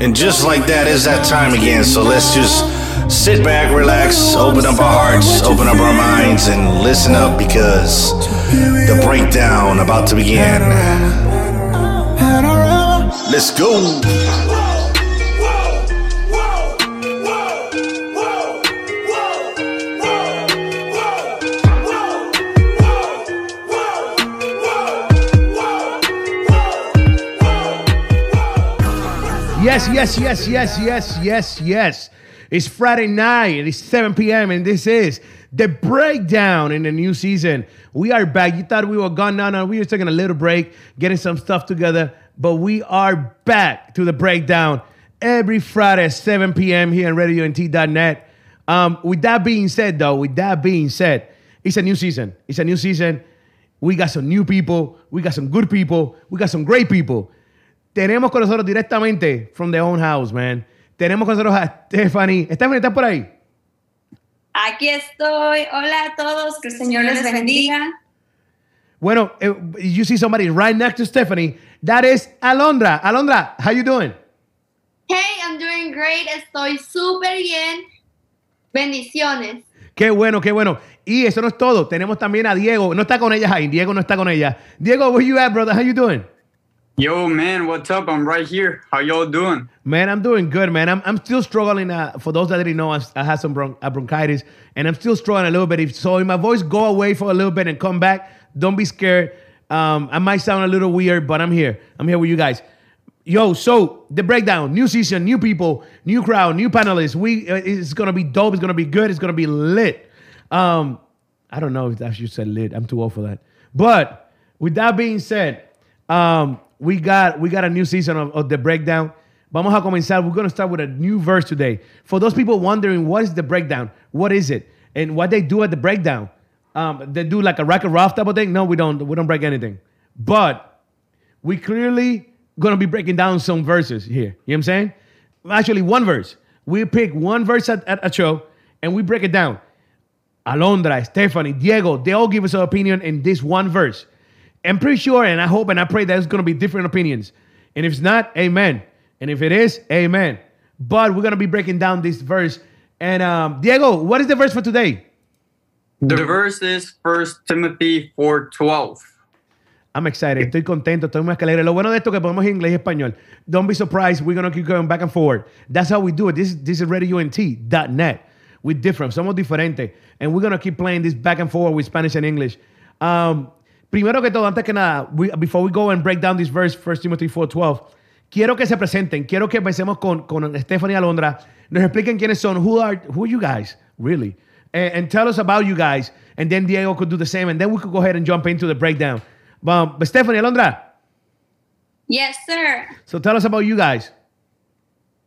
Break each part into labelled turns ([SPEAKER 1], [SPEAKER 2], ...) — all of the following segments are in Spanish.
[SPEAKER 1] And just like that, it's that time again. So let's just sit back, relax, open up our hearts, open up our minds, and listen up because the breakdown about to begin. Let's go.
[SPEAKER 2] Yes, yes, yes, yes, yes, yes, yes. It's Friday night. It is 7 p.m. and this is the breakdown in the new season. We are back. You thought we were gone now. No, we were taking a little break, getting some stuff together, but we are back to the breakdown every Friday at 7 p.m. here on RadioNT.net. Um, with that being said, though, with that being said, it's a new season. It's a new season. We got some new people. We got some good people. We got some great people. Tenemos con nosotros directamente from the own house, man. Tenemos con nosotros a Stephanie. Stephanie, ¿estás por ahí?
[SPEAKER 3] Aquí estoy. Hola a todos. Que el Señor les bendiga.
[SPEAKER 2] Bueno, eh, you see somebody right next to Stephanie. That is Alondra. Alondra, how you doing?
[SPEAKER 3] Hey, I'm doing great. Estoy súper bien. Bendiciones.
[SPEAKER 2] Qué bueno, qué bueno. Y eso no es todo. Tenemos también a Diego. No está con ella, Jaime. Diego no está con ella. Diego, where you at, brother? How you doing?
[SPEAKER 4] Yo, man, what's up? I'm right here. How y'all doing?
[SPEAKER 2] Man, I'm doing good, man. I'm, I'm still struggling. Uh, for those that didn't know, I, I had some bron- uh, bronchitis, and I'm still struggling a little bit. If, so if my voice go away for a little bit and come back, don't be scared. Um, I might sound a little weird, but I'm here. I'm here with you guys. Yo, so the breakdown, new season, new people, new crowd, new panelists. We uh, it's gonna be dope. It's gonna be good. It's gonna be lit. Um, I don't know if I should say lit. I'm too old for that. But with that being said, um, we got we got a new season of, of the breakdown. Vamos a comenzar. We're gonna start with a new verse today. For those people wondering what is the breakdown, what is it, and what they do at the breakdown, um, they do like a rack and rough type of thing. No, we don't. We don't break anything. But we clearly gonna be breaking down some verses here. You know what I'm saying? Actually, one verse. We pick one verse at, at a show and we break it down. Alondra, Stephanie, Diego, they all give us an opinion in this one verse. I'm pretty sure, and I hope and I pray that there's going to be different opinions. And if it's not, amen. And if it is, amen. But we're going to be breaking down this verse. And um, Diego, what is the verse for today?
[SPEAKER 4] The verse is First Timothy 4:12.
[SPEAKER 2] I'm excited. Estoy contento. Estoy muy alegre. Lo bueno de esto es que podemos inglés y español. Don't be surprised. We're going to keep going back and forward. That's how we do it. This, this is RadioUNT.net. We're different. Somos diferentes. And we're going to keep playing this back and forward with Spanish and English. Um, primero que todo, antes que nada, we, before we go and break down this verse, 1 Timothy 4:12, quiero que se presenten. Quiero que empecemos con, con Stephanie Alondra. Nos expliquen quiénes son. Who are, who are you guys, really? And, and tell us about you guys. And then Diego could do the same. And then we could go ahead and jump into the breakdown. But Stephanie Alondra,
[SPEAKER 3] Yes, sir.
[SPEAKER 2] so tell us about you guys.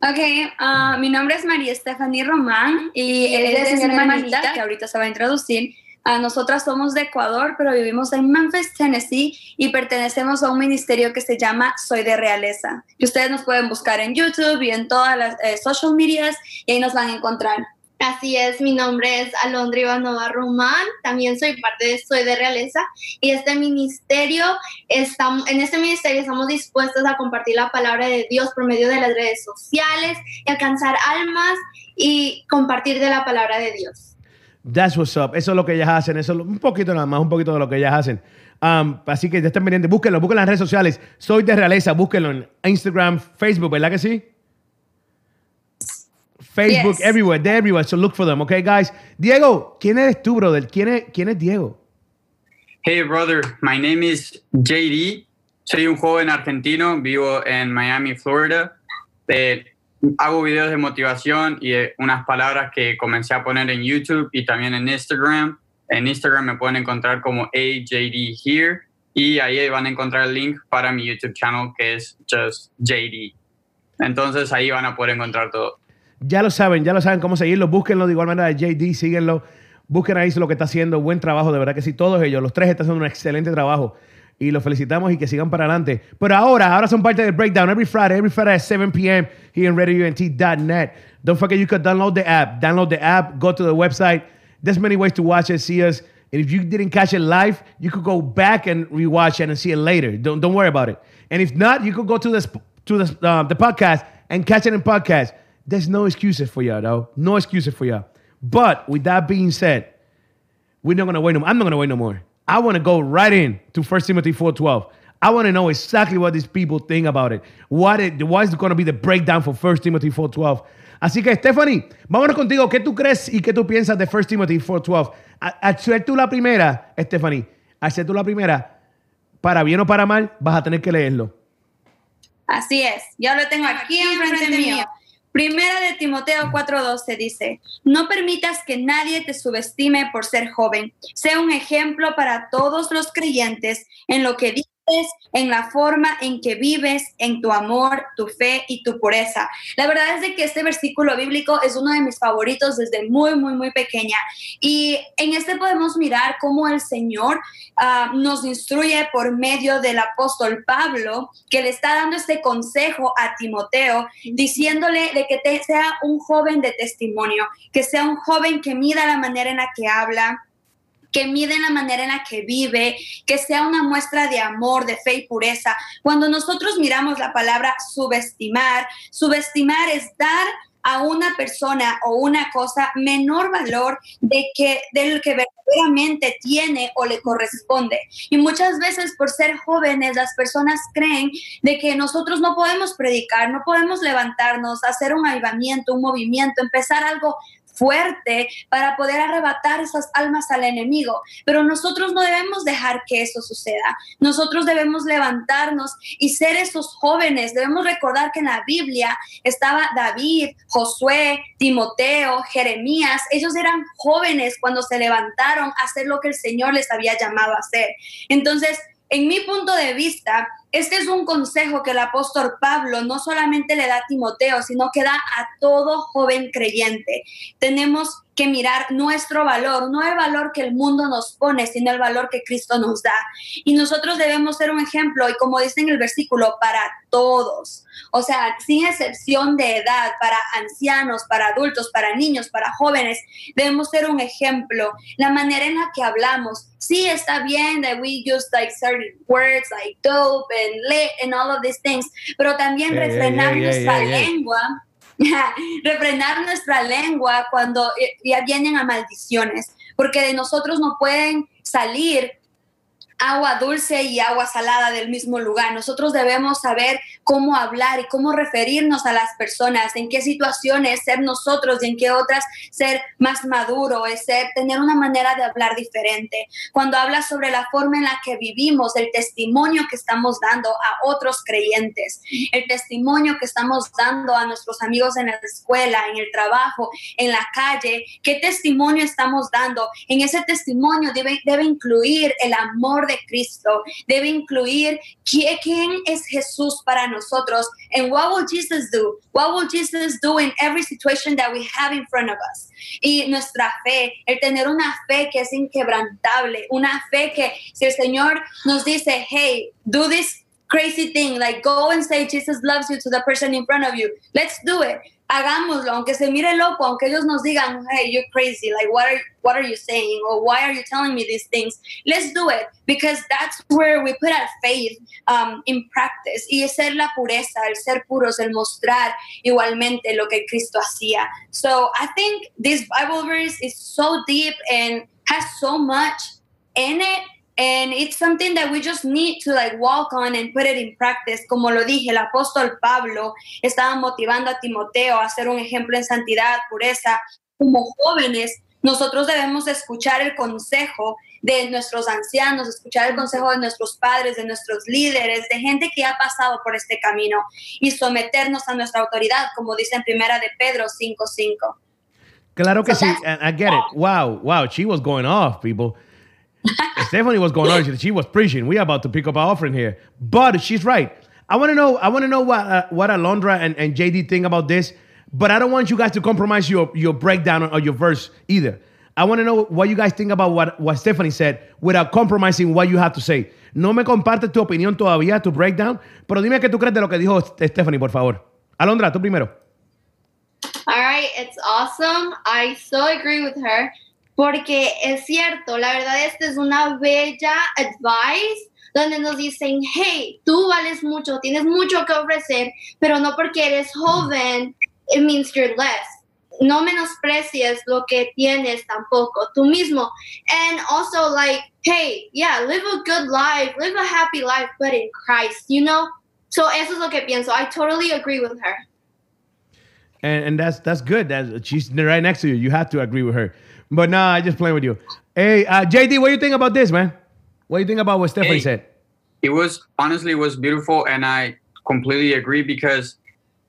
[SPEAKER 3] Ok, ah, mi nombre es María Estefanía Román y él es mi hermanita que ahorita se va a introducir. Ah, nosotras somos de Ecuador, pero vivimos en Memphis, Tennessee y pertenecemos a un ministerio que se llama Soy de Realeza. Y ustedes nos pueden buscar en YouTube y en todas las eh, social medias y ahí nos van a encontrar.
[SPEAKER 5] Así es, mi nombre es Alondra Ivanova Román, también soy parte de Soy de Realeza y este ministerio, estamos, en este ministerio estamos dispuestos a compartir la palabra de Dios por medio de las redes sociales y alcanzar almas y compartir de la palabra de Dios.
[SPEAKER 2] That's what's up. Eso es lo que ellas hacen. Eso es lo- un poquito nada más, un poquito de lo que ellas hacen. Um, así que ya estén pendientes. Búsquenlo, búsquenlo en las redes sociales. Soy de Realeza. Búsquenlo en Instagram, Facebook, ¿verdad que sí? Facebook,
[SPEAKER 3] Yes.
[SPEAKER 2] everywhere. They're everywhere. So look for them, okay, guys? Diego, ¿quién eres tú, brother? ¿Quién es, quién es Diego?
[SPEAKER 4] Hey, brother. My name is JD. Soy un joven argentino. Vivo en Miami, Florida. Eh, hago videos de motivación y de unas palabras que comencé a poner en YouTube y también en Instagram. En Instagram me pueden encontrar como AJD Here y ahí van a encontrar el link para mi YouTube channel que es just JD. Entonces ahí van a poder encontrar todo.
[SPEAKER 2] Ya lo saben, ya lo saben cómo seguirlo. Búsquenlo de igual manera JD, síguenlo. Busquen ahí lo que está haciendo. Buen trabajo, de verdad que sí. Todos ellos, los tres están haciendo un excelente trabajo. Y los felicitamos y que sigan para adelante. Pero ahora, ahora son parte del breakdown. Every Friday, every Friday at 7 p.m. here in RadioUNT.net. Don't forget you could download the app. Download the app. Go to the website. There's many ways to watch it, see us. And if you didn't catch it live, you could go back and rewatch it and see it later. Don't, don't worry about it. And if not, you could go to this to the, uh, the podcast and catch it in podcast. There's no excuses for y'all, though. No excuses for y'all. But with that being said, we're not gonna wait no. I'm not gonna wait no more. I want to go right in to 1 Timothy 4:12. I want to know exactly what these people think about it. What it, is going to be the breakdown for 1 Timothy 4:12. Así que Stephanie, vámonos contigo. ¿Qué tú crees y qué tú piensas de 1 Timothy 4:12? Al tú la primera, Stephanie, al tú la primera, para bien o para mal, vas a tener que leerlo.
[SPEAKER 3] Así es, ya lo tengo aquí enfrente mío. Primera de Timoteo 4:12 dice, no permitas que nadie te subestime por ser joven. Sea un ejemplo para todos los creyentes en lo que en la forma en que vives, en tu amor, tu fe y tu pureza. La verdad es de que este versículo bíblico es uno de mis favoritos desde muy, muy, muy pequeña. Y en este podemos mirar cómo el Señor ah, nos instruye por medio del apóstol Pablo, que le está dando este consejo a Timoteo, diciéndole de que te, sea un joven de testimonio, que sea un joven que mida la manera en la que habla, que mide la manera en la que vive, que sea una muestra de amor, de fe y pureza. Cuando nosotros miramos la palabra subestimar, subestimar es dar a una persona o una cosa menor valor de que del que verdaderamente tiene o le corresponde. Y muchas veces por ser jóvenes las personas creen de que nosotros no podemos predicar, no podemos levantarnos, hacer un avivamiento, un movimiento, empezar algo fuerte para poder arrebatar esas almas al enemigo. Pero nosotros no debemos dejar que eso suceda. Nosotros debemos levantarnos y ser esos jóvenes. Debemos recordar que en la Biblia estaba David, Josué, Timoteo, Jeremías. Ellos eran jóvenes cuando se levantaron a hacer lo que el Señor les había llamado a hacer. Entonces, en mi punto de vista, este es un consejo que el apóstol Pablo no solamente le da a Timoteo, sino que da a todo joven creyente. Tenemos que mirar nuestro valor, no el valor que el mundo nos pone, sino el valor que Cristo nos da. Y nosotros debemos ser un ejemplo, y como dice en el versículo, para todos. O sea, sin excepción de edad, para ancianos, para adultos, para niños, para jóvenes, debemos ser un ejemplo. La manera en la que hablamos, sí está bien that we use like certain words like dope and lit and all of these things, pero también refrenar nuestra lengua refrenar nuestra lengua cuando ya vienen a maldiciones, porque de nosotros no pueden salir agua dulce y agua salada del mismo lugar. Nosotros debemos saber cómo hablar y cómo referirnos a las personas, en qué situaciones ser nosotros y en qué otras ser más maduro, es ser, tener una manera de hablar diferente. Cuando hablas sobre la forma en la que vivimos, el testimonio que estamos dando a otros creyentes, el testimonio que estamos dando a nuestros amigos en la escuela, en el trabajo, en la calle, qué testimonio estamos dando. En ese testimonio debe, debe incluir el amor de Cristo, debe incluir quién, es Jesús para nosotros and what will Jesus do? What will Jesus do in every situation that we have in front of us? Y nuestra fe, el tener una fe que es inquebrantable, una fe que si el Señor nos dice, hey, do this crazy thing, like go and say Jesus loves you to the person in front of you, let's do it hagámoslo, aunque se mire loco, aunque ellos nos digan, hey, you're crazy, like what are what are you saying or why are you telling me these things? Let's do it because that's where we put our faith um, in practice. Y es ser la pureza, el ser puros, el mostrar igualmente lo que Cristo hacía. So I think this Bible verse is so deep and has so much in it And it's something that we just need to like walk on and put it in practice. Como lo dije, el apóstol Pablo estaba motivando a Timoteo a ser un ejemplo en santidad, pureza. Como jóvenes, nosotros debemos escuchar el consejo de nuestros ancianos, escuchar el consejo de nuestros padres, de nuestros líderes, de gente que ha pasado por este camino y someternos a nuestra autoridad, como dice en primera de Pedro 5:5.
[SPEAKER 2] Claro que sí, I get it. Wow, wow, she was going off, people. Stephanie was going on. She was preaching. We are about to pick up our offering here, but she's right. I want to know. I want to know what uh, what Alondra and, and JD think about this. But I don't want you guys to compromise your your breakdown or your verse either. I want to know what you guys think about what, what Stephanie said without compromising what you have to say. No me compartes tu opinión todavía, tu breakdown, pero dime qué tú crees de lo que dijo Stephanie, por favor. Alondra, tú primero.
[SPEAKER 5] All right, it's awesome. I so agree with her. Porque es cierto, la verdad esta es una bella advice donde nos dicen, hey, tú vales mucho, tienes mucho que ofrecer, pero no porque eres joven, it means you're less. No menosprecies lo que tienes tampoco, tú mismo. And also like, hey, yeah, live a good life, live a happy life, but in Christ, you know? So eso es lo que pienso. I totally agree with her.
[SPEAKER 2] And, and that's that's good. That's, she's right next to you. You have to agree with her. But nah, I just playing with you. Hey, uh, JD, what do you think about this, man? What do you think about what Stephanie
[SPEAKER 4] Hey.
[SPEAKER 2] said?
[SPEAKER 4] it was honestly it was beautiful and i completely agree because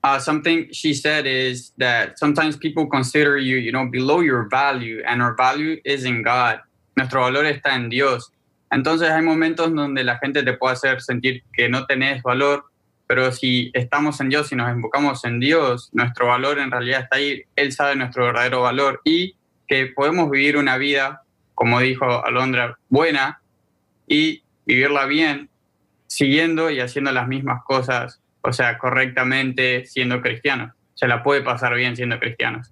[SPEAKER 4] uh, something she said is that sometimes people consider you you know below your value and our value is in god nuestro valor está en dios entonces hay momentos donde la gente te puede hacer sentir que no tenés valor pero si estamos en dios y nos enfocamos en dios nuestro valor en realidad está ahí él sabe nuestro verdadero valor y que podemos vivir una vida como dijo Alondra buena y vivirla bien siguiendo y haciendo las mismas cosas, o sea, correctamente siendo cristianos. Se la puede pasar bien siendo cristianos.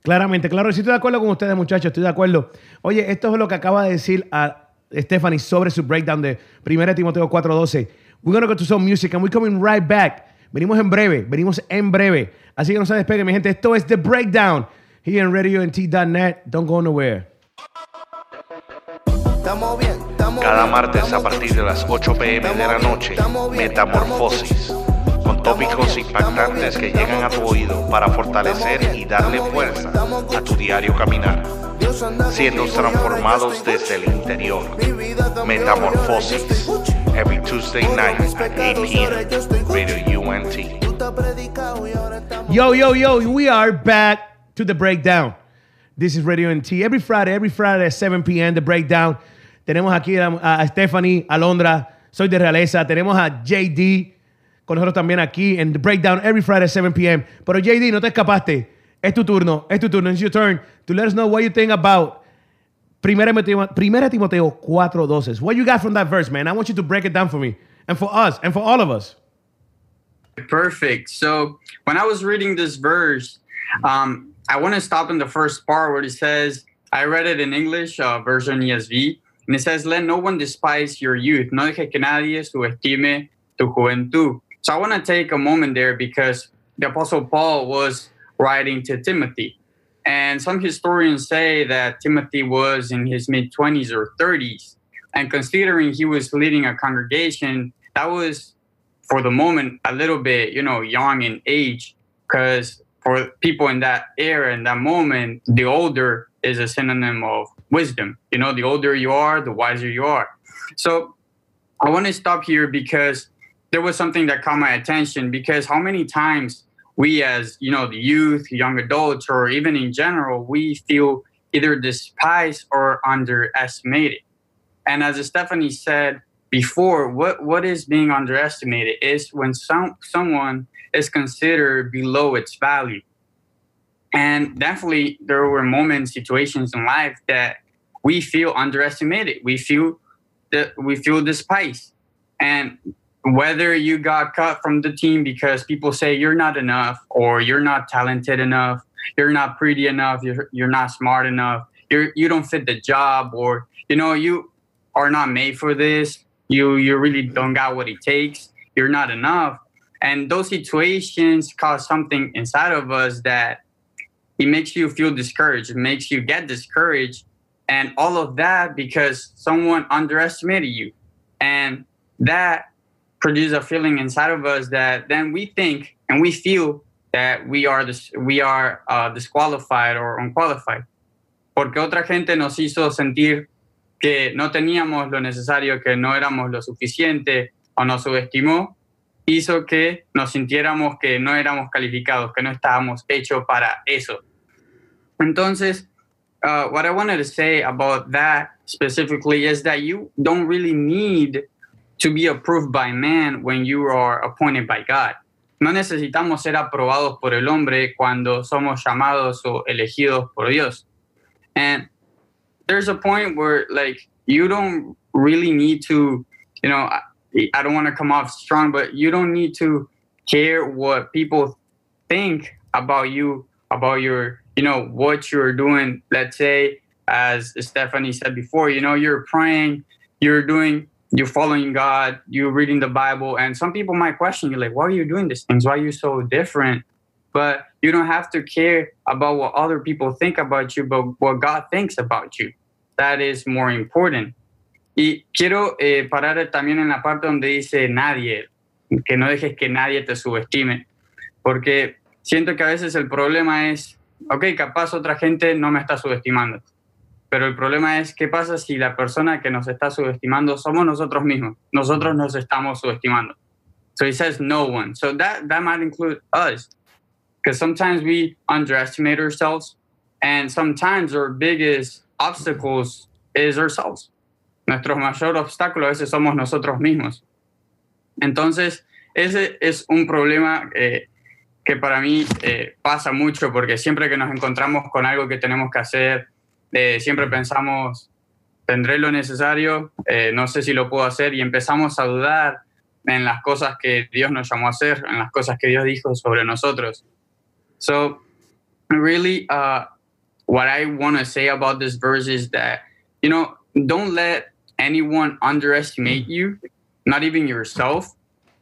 [SPEAKER 2] Claramente, claro, sí estoy de acuerdo con ustedes, muchachos, estoy de acuerdo. Oye, esto es lo que acaba de decir a Stephanie sobre su breakdown de 1 Timoteo 4:12. We're gonna go to some music and we're coming right back. Venimos en breve, venimos en breve. Así que no se despeguen, mi gente. Esto es The Breakdown. Here en RadioNT.net. Don't go nowhere.
[SPEAKER 6] Cada martes a partir de las 8 pm de la noche, Metamorfosis, con tópicos impactantes que llegan a tu oído para fortalecer y darle fuerza a tu diario caminar, siendo transformados desde el interior. Metamorfosis, every Tuesday night at 8
[SPEAKER 7] pecados, ahora yo estoy
[SPEAKER 6] p.m. Radio UNT.
[SPEAKER 2] Yo, yo, yo, we are back to The Breakdown. This is Radio NT. Every Friday, every Friday at 7 p.m., The Breakdown. Tenemos aquí a, a Stephanie, Alondra, soy de Realeza. Tenemos a JD con nosotros también aquí en The Breakdown every Friday at 7 p.m. Pero JD, no te escapaste. Es tu turno, es tu turno. It's your turn to let us know what you think about Primera Timoteo, Primera Timoteo 4.12. What you got from that verse, man? I want you to break it down for me and for us and for all of us.
[SPEAKER 4] Perfect. So when I was reading this verse, um, I want to stop in the first part where it says, I read it in English, uh, version ESV, and it says, Let no one despise your youth. No deje que nadie subestime tu juventud. So I want to take a moment there because the Apostle Paul was writing to Timothy. And some historians say that Timothy was in his mid 20s or 30s. And considering he was leading a congregation, that was for the moment a little bit you know young in age because for people in that era in that moment the older is a synonym of wisdom. You know the older you are the wiser you are. So i want to stop here because there was something that caught my attention because how many times we as you know the youth young adults or even in general we feel either despised or underestimated. And as stephanie said before what what is being underestimated is when some someone is considered below its value. And definitely there were moments situations in life that we feel underestimated. We feel that we feel despised and whether you got cut from the team because people say you're not enough or you're not talented enough you're not pretty enough you're, you're not smart enough you're you don't fit the job or you know you are not made for this you you really don't got what it takes you're not enough and those situations cause something inside of us that it makes you feel discouraged it makes you get discouraged and all of that because someone underestimated you. And that produces a feeling inside of us that then we think and we feel that we are dis- we are uh, disqualified or unqualified. Porque otra gente nos hizo sentir que no teníamos lo necesario, que no éramos lo suficiente o nos subestimó, hizo que nos sintiéramos que no éramos calificados, que no estábamos hechos para eso. Entonces, uh, what I wanted to say about that specifically is that you don't really need to be approved by man when you are appointed by God. No necesitamos ser aprobados por el hombre cuando somos llamados o elegidos por Dios. And there's a point where like you don't really need to you know i, don't want to come off strong but you don't need to care what people think about you about your you know what you're doing let's say as stephanie said before you know you're praying you're doing you're following God, you're reading the Bible, and some people might question you, like, why are you doing these things? Why are you so different? But you don't have to care about what other people think about you, but what God thinks about you. That is more important. Y quiero eh, parar también en la parte donde dice nadie, que no dejes que nadie te subestime, porque siento que a veces el problema es, ok, capaz otra gente no me está subestimando, pero el problema es qué pasa si la persona que nos está subestimando somos nosotros mismos, nosotros nos estamos subestimando. So he says no one. So that, that might include us, because sometimes we underestimate ourselves, and sometimes our biggest obstacles is ourselves. Nuestro mayor obstáculo a veces somos nosotros mismos. Entonces, ese es un problema eh, que para mí eh, pasa mucho porque siempre que nos encontramos con algo que tenemos que hacer, eh, siempre pensamos, tendré lo necesario, no sé si lo puedo hacer y empezamos a dudar en las cosas que Dios nos llamó a hacer, en las cosas que Dios dijo sobre nosotros. So, really, uh, what I want to say about this verse is that, you know, don't let anyone underestimate mm. you, not even yourself.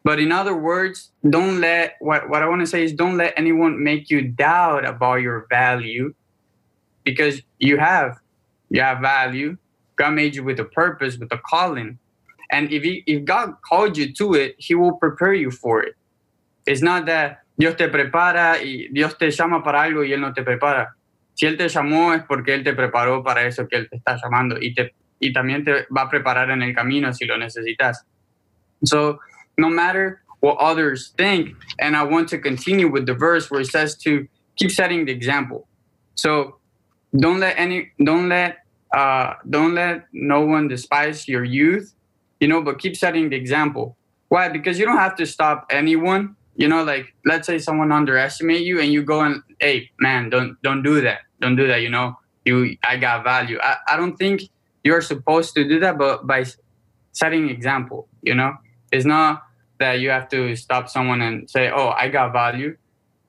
[SPEAKER 4] But in other words, don't let what, what I want to say is don't let anyone make you doubt about your value because you have you have value. God made you with a purpose, with a calling. And if he, if God called you to it, he will prepare you for it. It's not that Dios te prepara y Dios te llama para algo y él no te prepara. Si él te llamó es porque él te preparó para eso que él te está llamando y te y también te va a preparar en el camino si lo necesitas. So, no matter what others think, and I want to continue with the verse where it says to keep setting the example. So, don't let any, don't let, uh, don't let no one despise your youth, you know, but keep setting the example. Why? Because you don't have to stop anyone. You know, like let's say someone underestimate you, and you go and, hey, man, don't don't do that, don't do that. You know, you, I got value. I, I don't think you're supposed to do that, but by setting example, you know, it's not that you have to stop someone and say, "Oh, I got value,"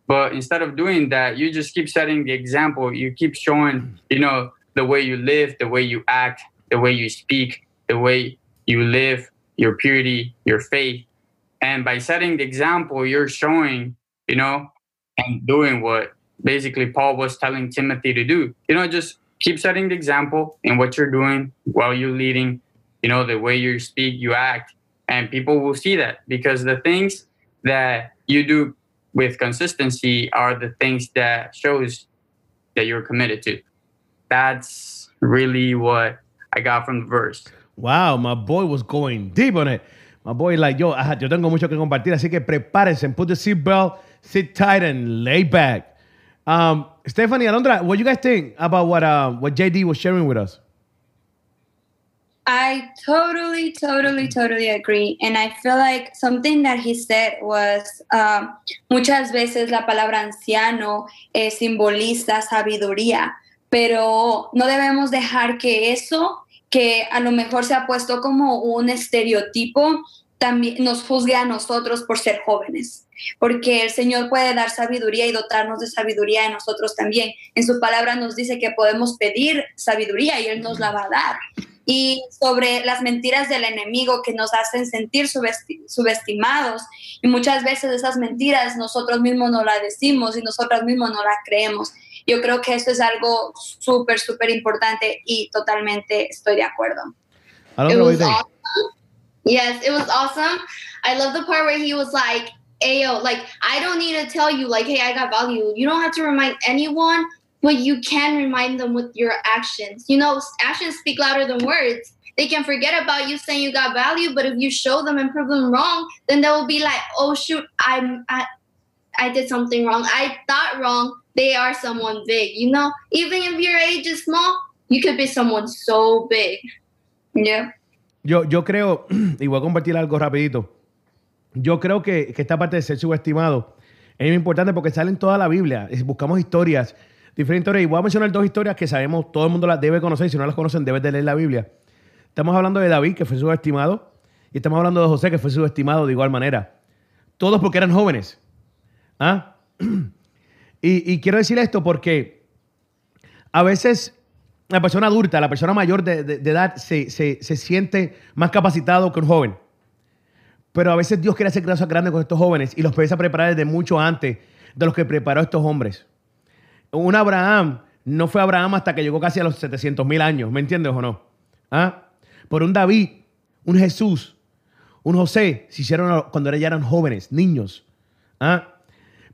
[SPEAKER 4] but instead of doing that, you just keep setting the example. You keep showing, you know, the way you live, the way you act, the way you speak, the way you live, your purity, your faith, and by setting the example, you're showing, you know, and doing what basically Paul was telling Timothy to do. You know, just keep setting the example in what you're doing while you're leading, you know, the way you speak, you act, and people will see that because the things that you do with consistency are the things that shows that you're committed to. That's really what I got from the verse.
[SPEAKER 2] Wow, my boy was going deep on it. My boy, like, yo, yo tengo mucho que compartir, así que prepárense, put the seatbelt, sit tight and lay back. Um, Stephanie, Alondra, what do you guys think about what uh, what JD was sharing with us?
[SPEAKER 3] I totally, totally, totally agree. And I feel like something that he said was um, muchas veces la palabra anciano eh, simboliza sabiduría, pero no debemos dejar que eso, que a lo mejor se ha puesto como un estereotipo, también nos juzgue a nosotros por ser jóvenes, porque el Señor puede dar sabiduría y dotarnos de sabiduría a nosotros también. En su palabra nos dice que podemos pedir sabiduría y Él nos la va a dar. Y sobre las mentiras del enemigo que nos hacen sentir subesti- subestimados. Y muchas veces esas mentiras nosotros mismos no las decimos y nosotros mismos no las creemos. Yo creo que eso es algo súper, súper importante y totalmente estoy de acuerdo.
[SPEAKER 5] It
[SPEAKER 2] Alondra, what
[SPEAKER 5] Yes, it was awesome. I love the part where he was like, Ayo, like, I don't need to tell you, like, hey, I got value. You don't have to remind anyone, but you can remind them with your actions. You know, actions speak louder than words. They can forget about you saying you got value, but if you show them and prove them wrong, then they will be like, oh, shoot, I'm, I, I did something wrong. I thought wrong. They are someone big, you know? Even if your age is small, you could be someone so big.
[SPEAKER 3] Yeah.
[SPEAKER 2] Yo, yo creo, y voy a compartir algo rapidito. Yo creo que, que esta parte de ser subestimado es muy importante porque sale en toda la Biblia. Buscamos historias, diferentes. Y voy a mencionar dos historias que sabemos, todo el mundo las debe conocer. y Si no las conocen, debes de leer la Biblia. Estamos hablando de David, que fue subestimado. Y estamos hablando de José, que fue subestimado de igual manera. Todos porque eran jóvenes. ¿Ah? Y, y quiero decir esto porque a veces la persona adulta, la persona mayor de, de- edad se, se- se siente más capacitado que un joven. Pero a veces Dios quiere hacer cosas grandes con estos jóvenes y los empieza a preparar desde mucho antes de los que preparó estos hombres. Un Abraham no fue Abraham hasta que llegó casi a los 700 mil años, ¿me entiendes o no? ¿Ah? Por un David, un Jesús, un José, se hicieron cuando ya eran jóvenes, niños. ¿Ah?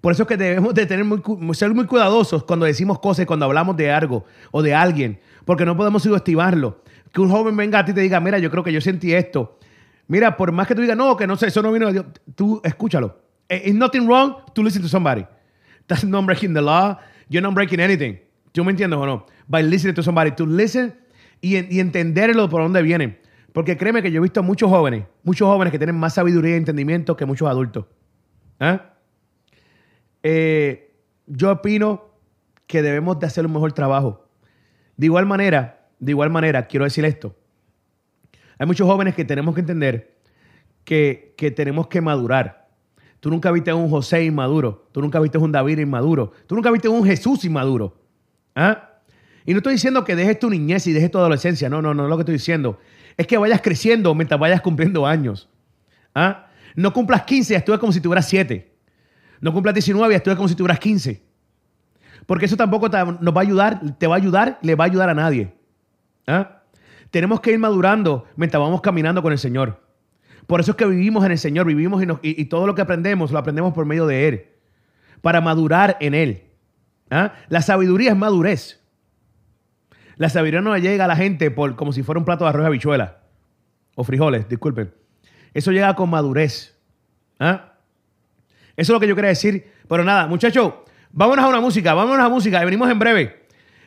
[SPEAKER 2] Por eso es que debemos de ser muy cuidadosos cuando decimos cosas, cuando hablamos de algo o de alguien, porque no podemos subestimarlo. Que un joven venga a ti y te diga, mira, yo creo que yo sentí esto. Mira, por más que tú digas, no, que no sé, eso no vino de Dios, tú escúchalo. Eh, It's nothing wrong to listen to somebody. That's not breaking the law. You're not breaking anything. ¿Tú me entiendes o no? By listening to somebody. To listen y, y entenderlo por dónde vienen. Porque créeme que yo he visto muchos jóvenes, muchos jóvenes que tienen más sabiduría y entendimiento que muchos adultos. ¿Ah? Eh, yo opino que debemos de hacer un mejor trabajo. De igual manera, de igual manera, quiero decir esto. Hay muchos jóvenes que tenemos que entender que, que tenemos que madurar. Tú nunca viste un José inmaduro. Tú nunca viste un David inmaduro. Tú nunca viste un Jesús inmaduro. ¿Ah? Y no estoy diciendo que dejes tu niñez y dejes tu adolescencia. No, no, no lo que estoy diciendo. Es que vayas creciendo mientras vayas cumpliendo años. ¿Ah? No cumplas 15 y actúes como si tuvieras 7. No cumplas 19 y actúes como si tuvieras 15. Porque eso tampoco te- nos va a ayudar, te va a ayudar, le va a ayudar a nadie. ¿Ah? Tenemos que ir madurando mientras vamos caminando con el Señor. Por eso es que vivimos en el Señor, vivimos y, y- todo lo que aprendemos lo aprendemos por medio de Él, para madurar en Él. ¿Ah? La sabiduría es madurez. La sabiduría no le llega a la gente por, como si fuera un plato de arroz y habichuela o frijoles, disculpen. Eso llega con madurez. ¿Ah? Eso es lo que yo quería decir. Pero nada, muchachos, vámonos a una música, vámonos a música y venimos en breve.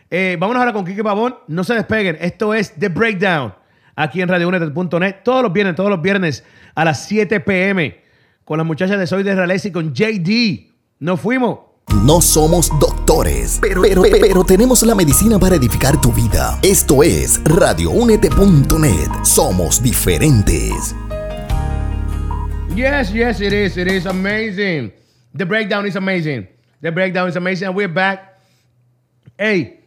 [SPEAKER 2] Eh, vámonos ahora con Kike Pavón. No se despeguen. Esto es The Breakdown. Aquí en radioúnete.net. Todos los viernes, todos los viernes a las 7 pm. Con las muchachas de Soy de Reales y con JD. Nos fuimos.
[SPEAKER 8] No somos doctores, pero, pero, pero tenemos la medicina para edificar tu vida. Esto es radioúnete.net. Somos diferentes.
[SPEAKER 2] Yes, yes, it is. It is amazing. The breakdown is amazing. The breakdown is amazing. And we're back. Hey,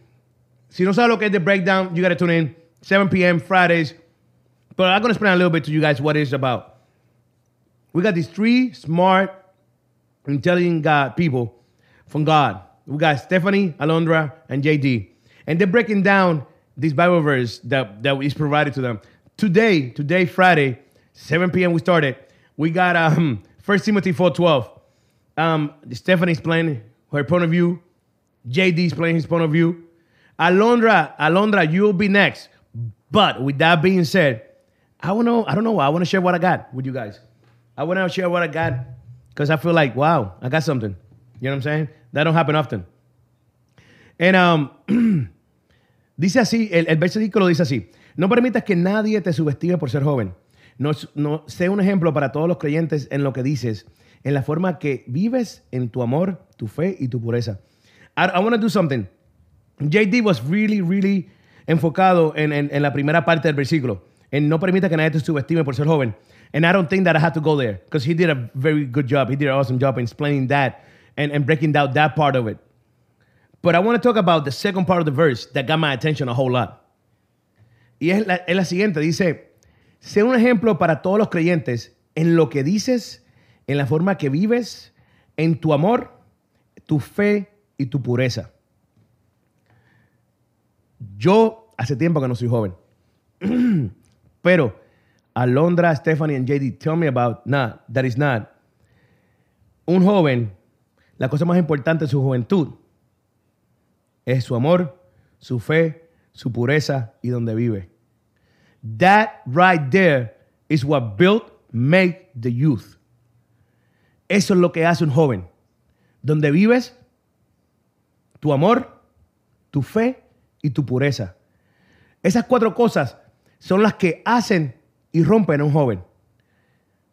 [SPEAKER 2] si no sabes lo que es The Breakdown, you got to tune in. 7 p.m. Fridays. But I'm going to explain a little bit to you guys what it's about. We got these three smart, intelligent God people from God. We got Stephanie, Alondra, and JD. And they're breaking down this Bible verse that, that is provided to them. Today, today, Friday, 7 p.m. we started. We got um, 1 Timothy 4.12. Um, Stephanie's playing her point of view. JD's playing his point of view. Alondra, Alondra, you'll be next. But with that being said, I want to, I don't know, I want to share what I got with you guys. I want to share what I got because I feel like, wow, I got something. You know what I'm saying? That don't happen often. And um, dice así, el, el versículo dice así, no permitas que nadie te subestime por ser joven. No, sé un ejemplo para todos los creyentes en lo que dices, en la forma que vives, en tu amor, tu fe y tu pureza. I, I want to do something. JD was really, really enfocado en, en, en la primera parte del versículo. En no permita que nadie te subestime por ser joven. And I don't think that I had to go there because he did a very good job. He did an awesome job in explaining that and, and breaking down that part of it. But I want to talk about the second part of the verse that got my attention a whole lot. Y es la, es la siguiente, dice, sé un ejemplo para todos los creyentes en lo que dices, en la forma que vives, en tu amor, tu fe y tu pureza. Yo hace tiempo que no soy joven. Pero Alondra, Stephanie and JD tell me about, nah, that is not. Un joven, la cosa más importante de su juventud es su amor, su fe, su pureza y donde vive. That right there is what built, make the youth. Eso es lo que hace un joven. Donde vives, tu amor, tu fe y tu pureza. Esas cuatro cosas son las que hacen y rompen a un joven,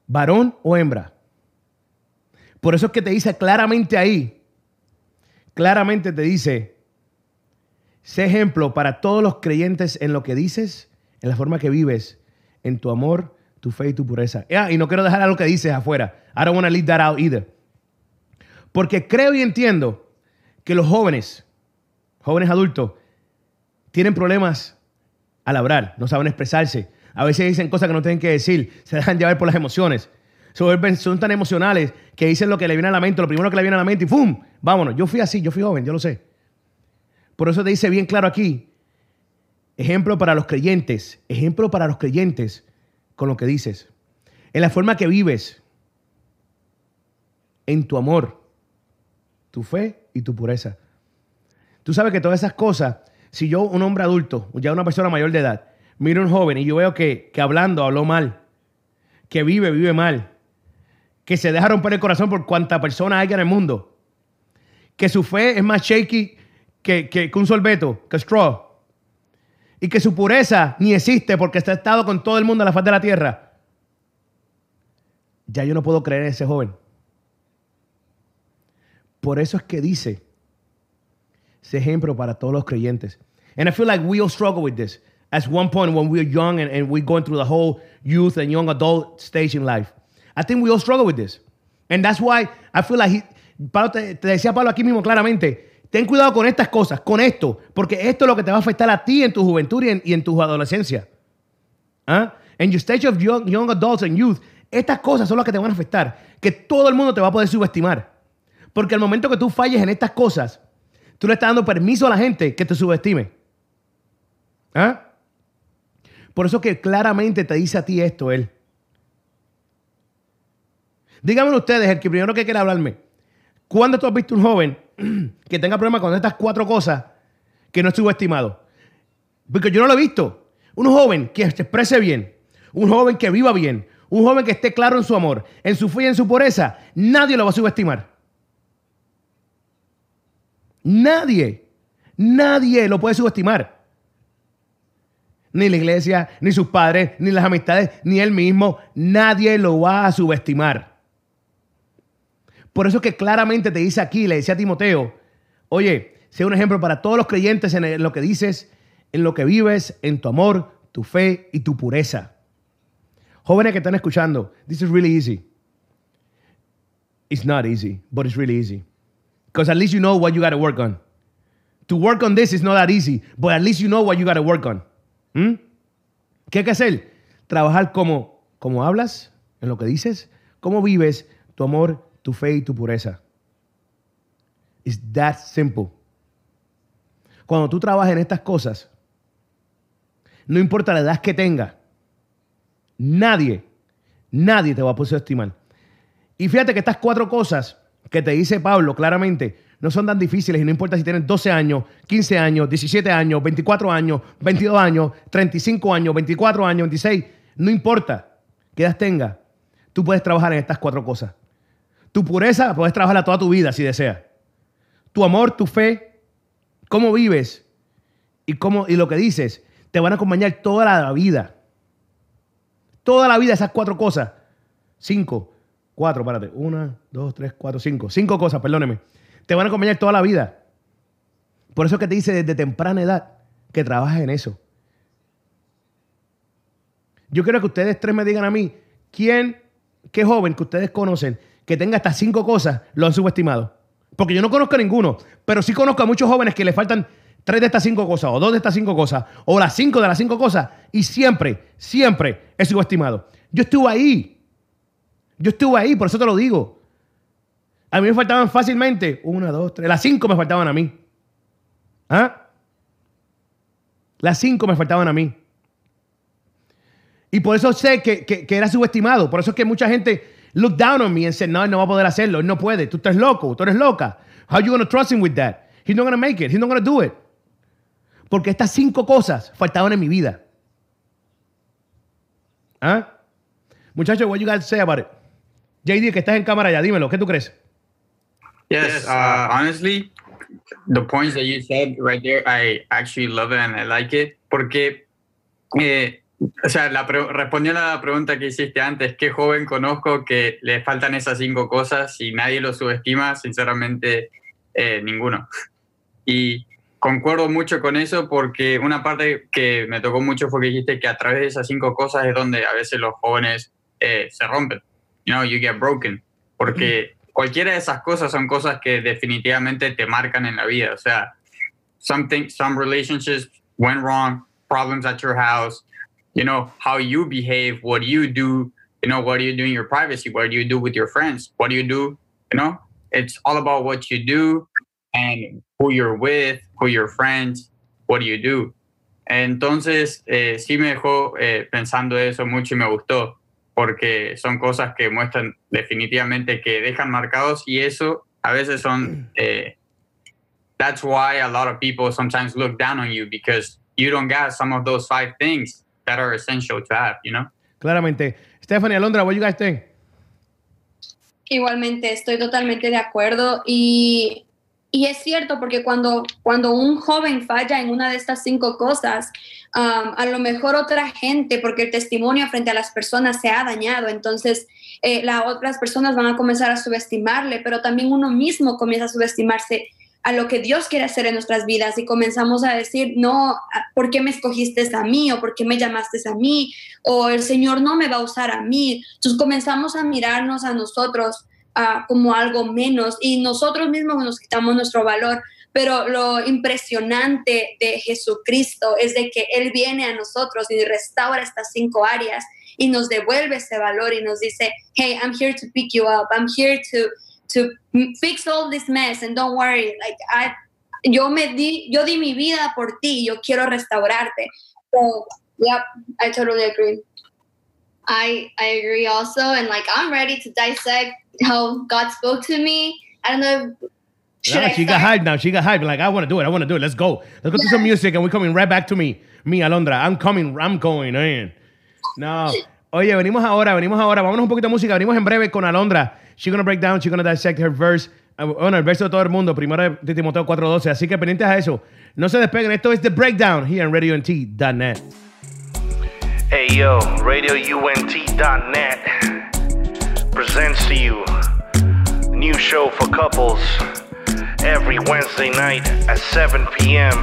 [SPEAKER 2] varón o hembra. Por eso es que te dice claramente ahí, claramente te dice, sé ejemplo para todos los creyentes en lo que dices, en la forma que vives, en tu amor, tu fe y tu pureza. Ah, y no quiero dejar algo que dices afuera. I don't want to leave that out either. Porque creo y entiendo que los jóvenes, jóvenes adultos, tienen problemas al hablar, no saben expresarse. A veces dicen cosas que no tienen que decir, se dejan llevar por las emociones. Son tan emocionales que dicen lo que le viene a la mente, lo primero que le viene a la mente y ¡pum! Vámonos. Yo fui así, yo fui joven, yo lo sé. Por eso te dice bien claro aquí, ejemplo para los creyentes, ejemplo para los creyentes con lo que dices. En la forma que vives, en tu amor, tu fe y tu pureza. Tú sabes que todas esas cosas, si yo, un hombre adulto, ya una persona mayor de edad, miro a un joven y yo veo que, que hablando habló mal, que vive, vive mal, que se deja romper el corazón por cuanta persona haya en el mundo, que su fe es más shaky que, que, que un sorbeto, que straw, y que su pureza ni existe porque está estado con todo el mundo a la faz de la tierra. Ya yo no puedo creer en ese joven. Por eso es que dice ese ejemplo para todos los creyentes. And I feel like we all struggle with this. At one point when we're young and, we're going through the whole youth and young adult stage in life. I think we all struggle with this. And that's why I feel like he, Pablo te, te decía Pablo aquí mismo claramente, ten cuidado con estas cosas, con esto, porque esto es lo que te va a afectar a ti en tu juventud y en, tu adolescencia. ¿Ah? En your stage of young, young adults and youth, estas cosas son las que te van a afectar, que todo el mundo te va a poder subestimar. Porque al momento que tú falles en estas cosas, tú le estás dando permiso a la gente que te subestime. ¿Ah? Por eso que claramente te dice a ti esto él. Díganme ustedes, el que primero que quiera hablarme, ¿cuándo tú has visto un joven que tenga problemas con estas cuatro cosas que no es subestimado? Porque yo no lo he visto. Un joven que se exprese bien, un joven que viva bien, un joven que esté claro en su amor, en su fe y en su pureza, nadie lo va a subestimar. Nadie, nadie lo puede subestimar. Ni la iglesia, ni sus padres, ni las amistades, ni él mismo. Nadie lo va a subestimar. Por eso que claramente te dice aquí, le decía a Timoteo, oye, sea un ejemplo para todos los creyentes en lo que dices, en lo que vives, en tu amor, tu fe y tu pureza. Jóvenes que están escuchando, this is really easy. It's not easy, but it's really easy. Because at least you know what you got to work on. To work on this is not that easy, but at least you know what you got to work on. ¿Mm? ¿Qué hay que hacer? Trabajar como, como hablas, en lo que dices, cómo vives tu amor, tu fe y tu pureza. It's that simple. Cuando tú trabajas en estas cosas, no importa la edad que tenga, nadie, nadie te va a poder estimar. Y fíjate que estas cuatro cosas que te dice Pablo claramente no son tan difíciles y no importa si tienes 12 años, 15 años, 17 años, 24 años, 22 años, 35 años, 24 años, 26, no importa qué edad tenga, tú puedes trabajar en estas cuatro cosas. Tu pureza puedes trabajarla toda tu vida si deseas. Tu amor, tu fe, cómo vives y, cómo, y lo que dices te van a acompañar toda la vida. Toda la vida esas cuatro cosas. Cinco, cuatro, párate. Una, dos, tres, cuatro, cinco. Cinco cosas, perdóneme. Te van a acompañar toda la vida. Por eso es que te dice desde temprana edad que trabajes en eso. Yo quiero que ustedes tres me digan a mí, ¿quién, qué joven que ustedes conocen que tenga estas cinco cosas lo han subestimado? Porque yo no conozco a ninguno, pero sí conozco a muchos jóvenes que le faltan tres de estas cinco cosas, o dos de estas cinco cosas, o las cinco de las cinco cosas, y siempre, siempre es subestimado. Yo estuve ahí. Yo estuve ahí, por eso te lo digo. A mí me faltaban fácilmente una, dos, tres. Las cinco me faltaban a mí. ¿Ah? Las cinco me faltaban a mí. Y por eso sé que, que, que era subestimado. Por eso es que mucha gente look down on me and said, no, él no va a poder hacerlo. Él no puede. Tú estás loco. Tú eres loca. How you going to trust him with that? He's not going to make it. He's not going to do it. Porque estas cinco cosas faltaban en mi vida. ¿Ah? Muchachos, what you guys say about it? JD, que estás en cámara ya, dímelo, ¿qué tú crees?
[SPEAKER 4] Yes, uh, honestly, the points that you said right there, I actually love it and I like it. Porque, eh, o sea, la respondiendo a la pregunta que hiciste antes, ¿qué joven conozco que le faltan esas cinco cosas y nadie lo subestima? Sinceramente, eh, ninguno. Y concuerdo mucho con eso porque una parte que me tocó mucho fue que dijiste que a través de esas cinco cosas es donde a veces los jóvenes eh, se rompen. You know, you get broken. Porque cualquiera de esas cosas son cosas que definitivamente te marcan en la vida. O sea, something, some relationships went wrong, problems at your house, you know, how you behave, what do you do, you know, what do you do in your privacy, what do you do with your friends, what do you do, you know, it's all about what you do and who you're with, who your friends, what do you do. Entonces, eh, sí me dejó eh, pensando eso mucho y me gustó, porque son cosas que muestran definitivamente que dejan marcados y eso a veces son, eh, that's why a lot of people sometimes look down on you because you don't got some of those five things that are essential to have, you know?
[SPEAKER 2] Claramente. Stephanie, Alondra, what you guys think?
[SPEAKER 3] Igualmente, estoy totalmente de acuerdo y, y es cierto porque cuando, cuando un joven falla en una de estas cinco cosas, um, a lo mejor otra gente, porque el testimonio frente a las personas se ha dañado, entonces eh, las otras personas van a comenzar a subestimarle, pero también uno mismo comienza a subestimarse a lo que Dios quiere hacer en nuestras vidas y comenzamos a decir, no, ¿por qué me escogiste a mí? ¿O por qué me llamaste a mí? ¿O el Señor no me va a usar a mí? Entonces comenzamos a mirarnos a nosotros ah, como algo menos y nosotros mismos nos quitamos nuestro valor. Pero lo impresionante de Jesucristo es de que Él viene a nosotros y restaura estas cinco áreas y nos devuelve ese valor y nos dice, hey, I'm here to pick you up, I'm here to to fix all this mess and don't worry like I yo me di yo di mi vida por ti yo quiero restaurarte so yep I totally agree
[SPEAKER 5] I I agree also, and like I'm ready to dissect how God spoke to me. I don't know. Should
[SPEAKER 2] Ah,
[SPEAKER 5] I
[SPEAKER 2] she got hyped now. She got hyped. Like, I want to do it. I want to do it. Let's go. Let's go to some music and we're coming right back to me. Me, Alondra. I'm coming. I'm going in. No. Oye, venimos ahora, venimos ahora. Vámonos un poquito de música. Venimos en breve con Alondra. She's gonna break down, she's gonna dissect her verse. Ah, Bueno, el verso de todo el mundo, primero de Timoteo 4.12. Así que pendientes a eso. No se despeguen. Esto es The Breakdown here en RadioNT.net.
[SPEAKER 6] Hey yo, RadioUNT.net presents to you new show for couples every Wednesday night at 7 p.m.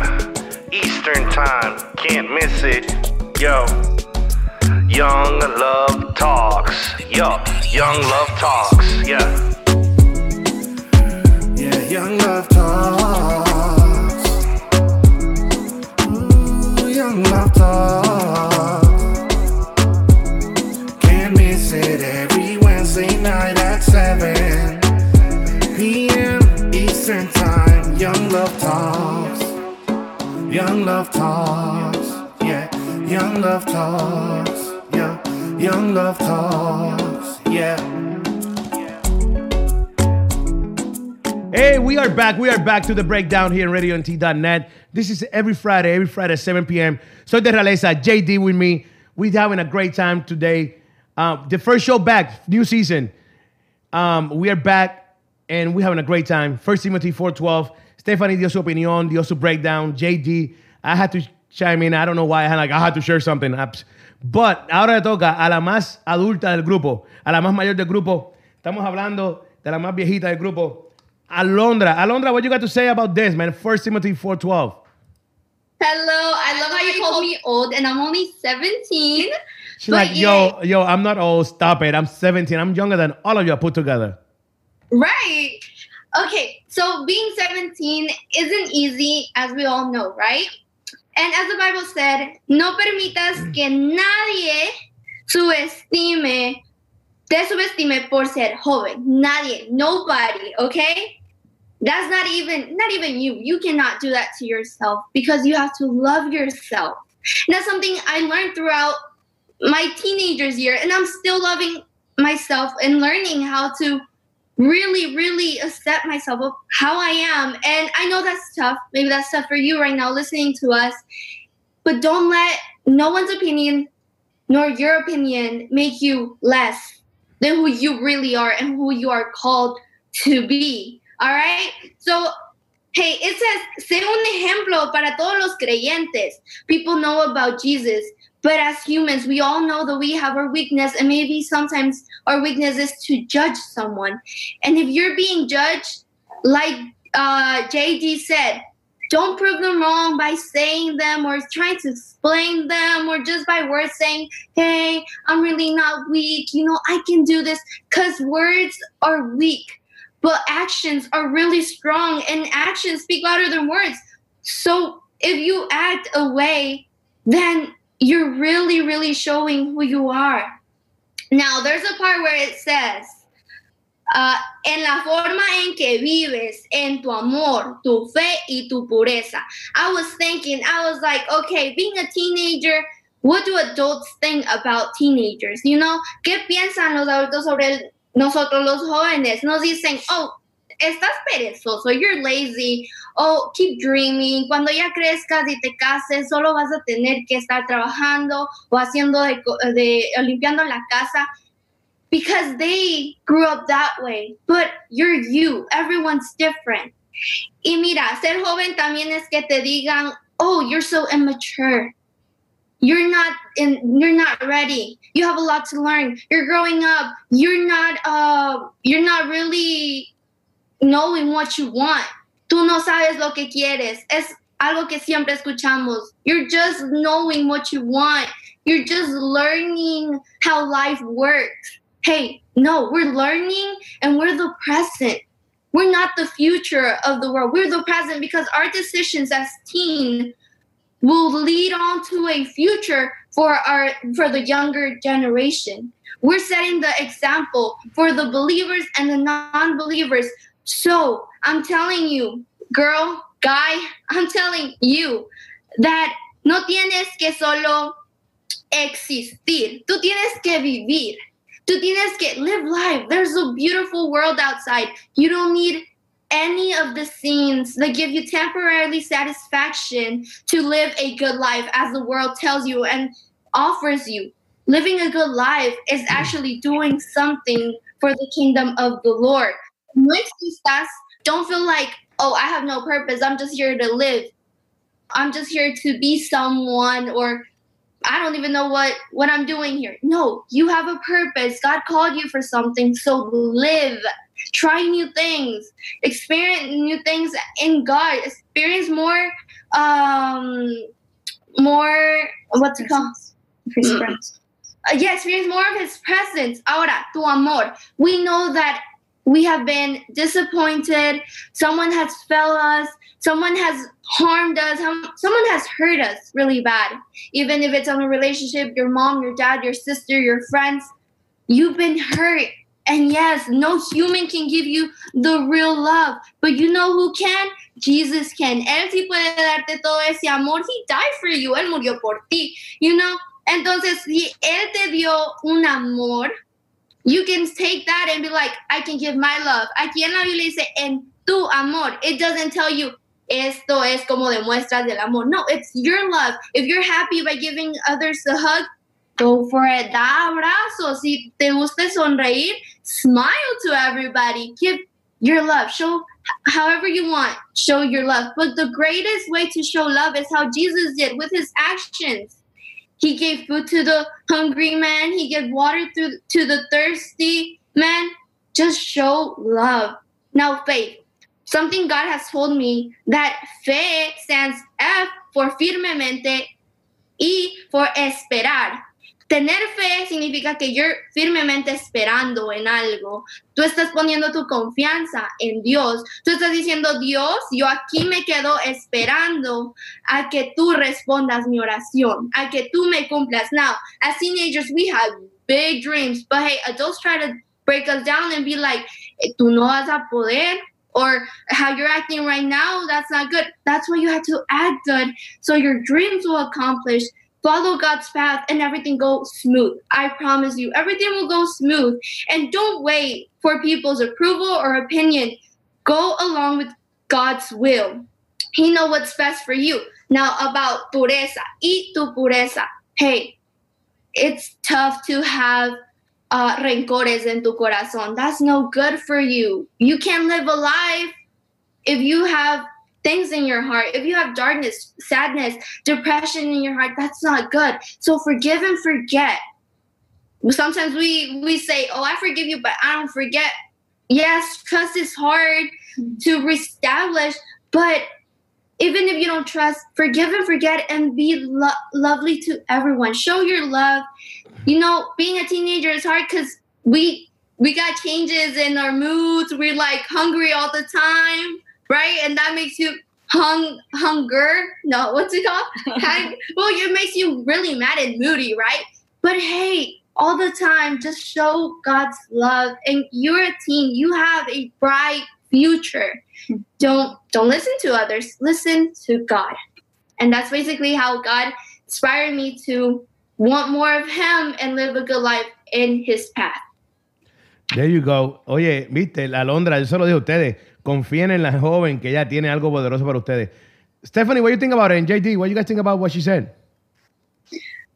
[SPEAKER 6] Eastern Time. Can't miss it. Yo, Young Love Talks. Yo, Young Love Talks. Yeah.
[SPEAKER 7] Yeah, young love talks. Ooh, young love talks. Can't miss it every Wednesday night at 7 p.m. Eastern Time. Young love talks. Young love talks. Yeah, young love talks. Young love talks. Yeah.
[SPEAKER 2] Hey, we are back. We are back to the breakdown here in RadioNT.net. This is every Friday, every Friday at 7 p.m. Soy de Realeza, JD with me. We're having a great time today. Uh, the first show back, new season. Um, we are back and we're having a great time. First Timothy 4.12. Stephanie dio opinión, dio breakdown. JD, I had to in. I don't know why. I had, like, I had to share something. But ahora le toca a la más adulta del grupo, a la más mayor del grupo. Estamos hablando de la más viejita del grupo. Alondra. Alondra, what you got to say about this, man? First Timothy 4.12.
[SPEAKER 5] Hello, I love how you call me old, and I'm only 17.
[SPEAKER 2] She's
[SPEAKER 5] But
[SPEAKER 2] like, yo, yo, I'm not old. Stop it. I'm 17. I'm younger than all of you put together.
[SPEAKER 5] Right. Okay, so being 17 isn't easy, as we all know, right? And as the Bible said, no permitas que nadie subestime, te subestime por ser joven. Nadie, nobody, okay? That's not even not even you. You cannot do that to yourself because you have to love yourself. And that's something I learned throughout my teenagers year and I'm still loving myself and learning how to really, really accept myself of how I am. And I know that's tough. Maybe that's tough for you right now listening to us. But don't let no one's opinion nor your opinion make you less than who you really are and who you are called to be. All right? So, hey, it says, sé un ejemplo para todos los creyentes. People know about Jesus. But as humans, we all know that we have our weakness, and maybe sometimes our weakness is to judge someone. And if you're being judged, like uh, JD said, don't prove them wrong by saying them or trying to explain them or just by words saying, hey, I'm really not weak. You know, I can do this. Because words are weak, but actions are really strong, and actions speak louder than words. So if you act away, then you're really, really showing who you are. Now, there's a part where it says, uh, en la forma en que vives, en tu amor, tu fe y tu pureza. I was thinking, I was like, okay, being a teenager, what do adults think about teenagers? You know, ¿qué piensan los adultos sobre nosotros los jóvenes? Nos dicen, oh, estás perezoso, you're lazy, oh, keep dreaming. Cuando ya crezcas y te cases, solo vas a tener que estar trabajando o haciendo de, de limpiando la casa. Because they grew up that way, but you're you. Everyone's different. Y mira, ser joven también es que te digan, oh, you're so immature you're not in you're not ready you have a lot to learn you're growing up you're not uh you're not really knowing what you want. Tú no sabes lo que quieres. Es algo que siempre escuchamos. You're just knowing what you want. You're just learning how life works. Hey no we're learning and we're the present. We're not the future of the world. We're the present because our decisions as teen will lead on to a future for our for the younger generation. We're setting the example for the believers and the non-believers. So I'm telling you, girl, guy, I'm telling you that no tienes que solo existir. Tú tienes que vivir. Tú tienes que live life. There's a beautiful world outside. You don't need any of the scenes that give you temporarily satisfaction to live a good life as the world tells you and offers you. Living a good life is actually doing something for the kingdom of the Lord. Don't feel like, oh, I have no purpose. I'm just here to live. I'm just here to be someone or I don't even know what what I'm doing here. No, you have a purpose. God called you for something, so live try new things, experience new things in God, experience more, um, more what's it called? Uh, yeah, experience more of His presence. Ahora, tu amor. We know that we have been disappointed. Someone has failed us. Someone has harmed us. Someone has hurt us really bad. Even if it's on a relationship, your mom, your dad, your sister, your friends, you've been hurt and yes, no human can give you the real love, but you know who can? Jesus can. Él sí puede darte todo ese amor. He died for you. Él murió por ti. You know? Entonces, si Él te dio un amor, you can take that and be like, I can give my love. Aquí en la Biblia dice, en tu amor. It doesn't tell you, esto es como demuestras del amor. No, it's your love. If you're happy by giving others a hug, go for it. Da abrazo. Si te gusta sonreír, smile to everybody. Give your love. Show however you want. Show your love. But the greatest way to show love is how Jesus did with his actions. He gave food to the hungry man. He gave water to, to the thirsty man. Just show love. Now, faith. Something God has told me that fe stands F for firmemente y for esperar. Tener fe significa que you're firmemente esperando en algo. Tú estás poniendo tu confianza en Dios. Tú estás diciendo, Dios, yo aquí me quedo esperando a que tú respondas mi oración, a que tú me cumplas. Now, as teenagers, we have big dreams, but hey, adults try to break us down and be like, eh, tú no vas a poder, or how you're acting right now, that's not good. That's why you have to act good so your dreams will accomplish follow God's path and everything goes smooth. I promise you, everything will go smooth. And don't wait for people's approval or opinion. Go along with God's will. He know what's best for you. Now about pureza, eat tu pureza. Hey, it's tough to have uh, rencores en tu corazón. That's no good for you. You can't live a life if you have things in your heart, if you have darkness, sadness, depression in your heart, that's not good. So forgive and forget. Sometimes we we say, "Oh, I forgive you, but I don't forget." Yes, trust is hard to reestablish, but even if you don't trust, forgive and forget and be lo- lovely to everyone. Show your love. You know, being a teenager is hard cuz we we got changes in our moods. We're like hungry all the time right? And that makes you hung hunger. No, what's it called? Hang, well, it makes you really mad and moody, right? But hey, all the time, just show God's love. And you're a teen. You have a bright future. Don't don't listen to others. Listen to God. And that's basically how God inspired me to want more of Him and live a good life in His path.
[SPEAKER 2] There you go. Oye, viste, la Alondra, yo se lo digo a ustedes. Confíen en la joven que ella tiene algo poderoso para ustedes. Stephanie, what do you think about it? And JD, what do you guys think about what she said?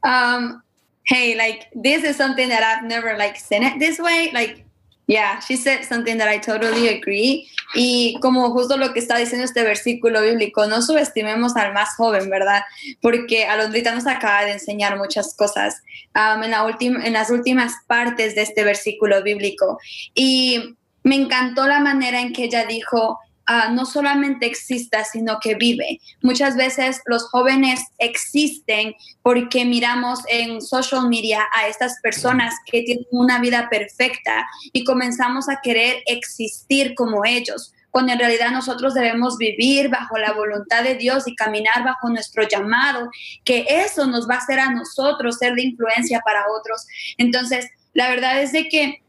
[SPEAKER 3] um hey like this is something that i've never like seen it this way like yeah she said something that i totally agree y como justo lo que está diciendo este versículo bíblico no subestimemos al más joven verdad porque Alondrita nos acaba de enseñar muchas cosas um, en, la en las últimas partes de este versículo bíblico y me encantó la manera en que ella dijo ah, no solamente exista, sino que vive. Muchas veces los jóvenes existen porque miramos en social media a estas personas que tienen una vida perfecta y comenzamos a querer existir como ellos cuando en realidad nosotros debemos vivir bajo la voluntad de Dios y caminar bajo nuestro llamado, que eso nos va a hacer a nosotros ser de influencia para otros. Entonces, la verdad es de que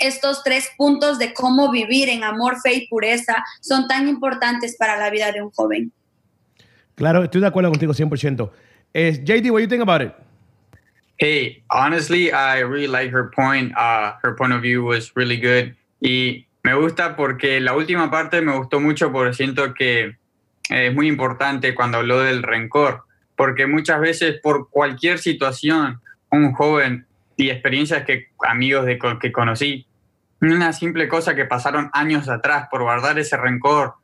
[SPEAKER 3] estos tres puntos de cómo vivir en amor, fe y pureza son tan importantes para la vida de un joven.
[SPEAKER 2] Claro, estoy de acuerdo contigo 100%. Eh, JD, what do you think about it?
[SPEAKER 4] Hey, honestly, I really like her point. Uh, her point of view was really good. Y me gusta porque la última parte me gustó mucho porque siento que es muy importante cuando habló del rencor. Porque muchas veces por cualquier situación, un joven y experiencias que amigos de, que conocí, una simple cosa que pasaron años atrás por guardar ese rencor,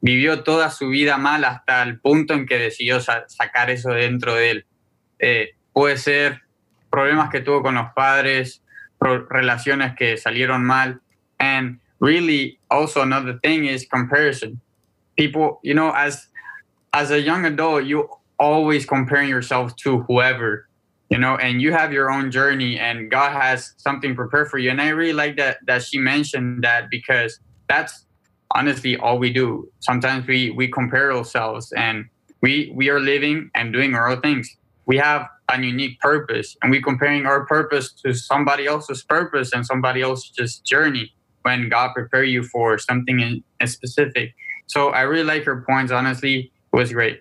[SPEAKER 4] vivió toda su vida mal hasta el punto en que decidió sa- sacar eso dentro de él. Eh, puede ser problemas que tuvo con los padres, relaciones que salieron mal, and really also another thing is comparison. People, you know, as as a young adult, you always comparing yourself to whoever you know and you have your own journey and god has something prepared for you. And i really like that that she mentioned that because that's honestly all we do. Sometimes we we compare ourselves and we we are living and doing our own things. We have a unique purpose and we comparing our purpose to somebody else's purpose and somebody else's journey when god prepare you for something in, in specific. So i really like her points. Honestly it was great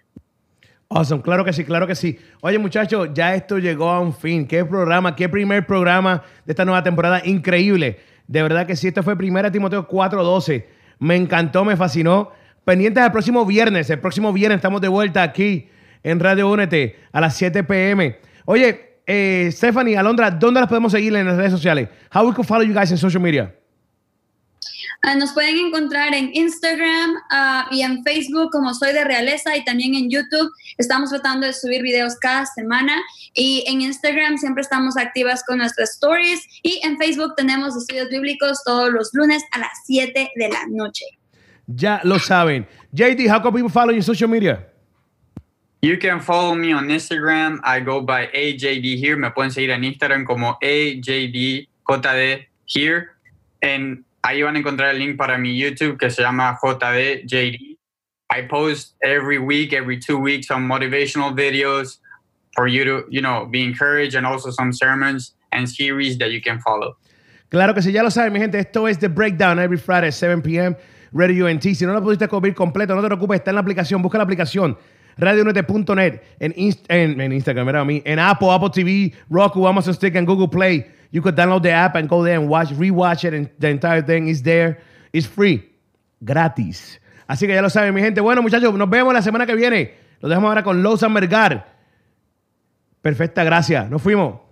[SPEAKER 2] Awesome, claro que sí, claro que sí. Oye, muchachos, ya esto llegó a un fin. Qué programa, qué primer programa de esta nueva temporada. Increíble. De verdad que sí, esto fue primera Timoteo 4.12. Me encantó, me fascinó. Pendientes al próximo viernes. El próximo viernes estamos de vuelta aquí en Radio Únete a las 7 pm. Oye, eh, Stephanie, Alondra, ¿dónde las podemos seguir en las redes sociales? How we can follow you guys in social media?
[SPEAKER 3] Ah, nos pueden encontrar en Instagram ah, y en Facebook como Soy de Realeza y también en YouTube. Estamos tratando de subir videos cada semana y en Instagram siempre estamos activas con nuestras stories y en Facebook tenemos estudios bíblicos todos los lunes a las 7 de la noche.
[SPEAKER 2] Ya lo saben. JD, how can people follow you social media?
[SPEAKER 4] You can follow me on Instagram. I go by AJD here. Me pueden seguir en Instagram como AJDJD here. And ahí van a encontrar el link para mi YouTube que se llama JDJD. I post every week, every two weeks, some motivational videos for you to, you know, be encouraged and also some sermons and series that you can follow.
[SPEAKER 2] Claro que sí, ya lo saben, mi gente. Esto es The Breakdown every Friday, 7 p.m. Radio UNT. Si no lo pudiste cubrir completo, no te preocupes, está en la aplicación. Busca la aplicación radiounete.net en, en, en Instagram, a mí, en Apple, Apple TV, Roku, Amazon Stick, and Google Play. You could download the app and go there and watch, rewatch it, and the entire thing is there. It's free, gratis. Así que ya lo saben, mi gente. Bueno, muchachos, nos vemos la semana que viene. Lo dejamos ahora con Losa Mergar. Perfecta, gracias. Nos fuimos.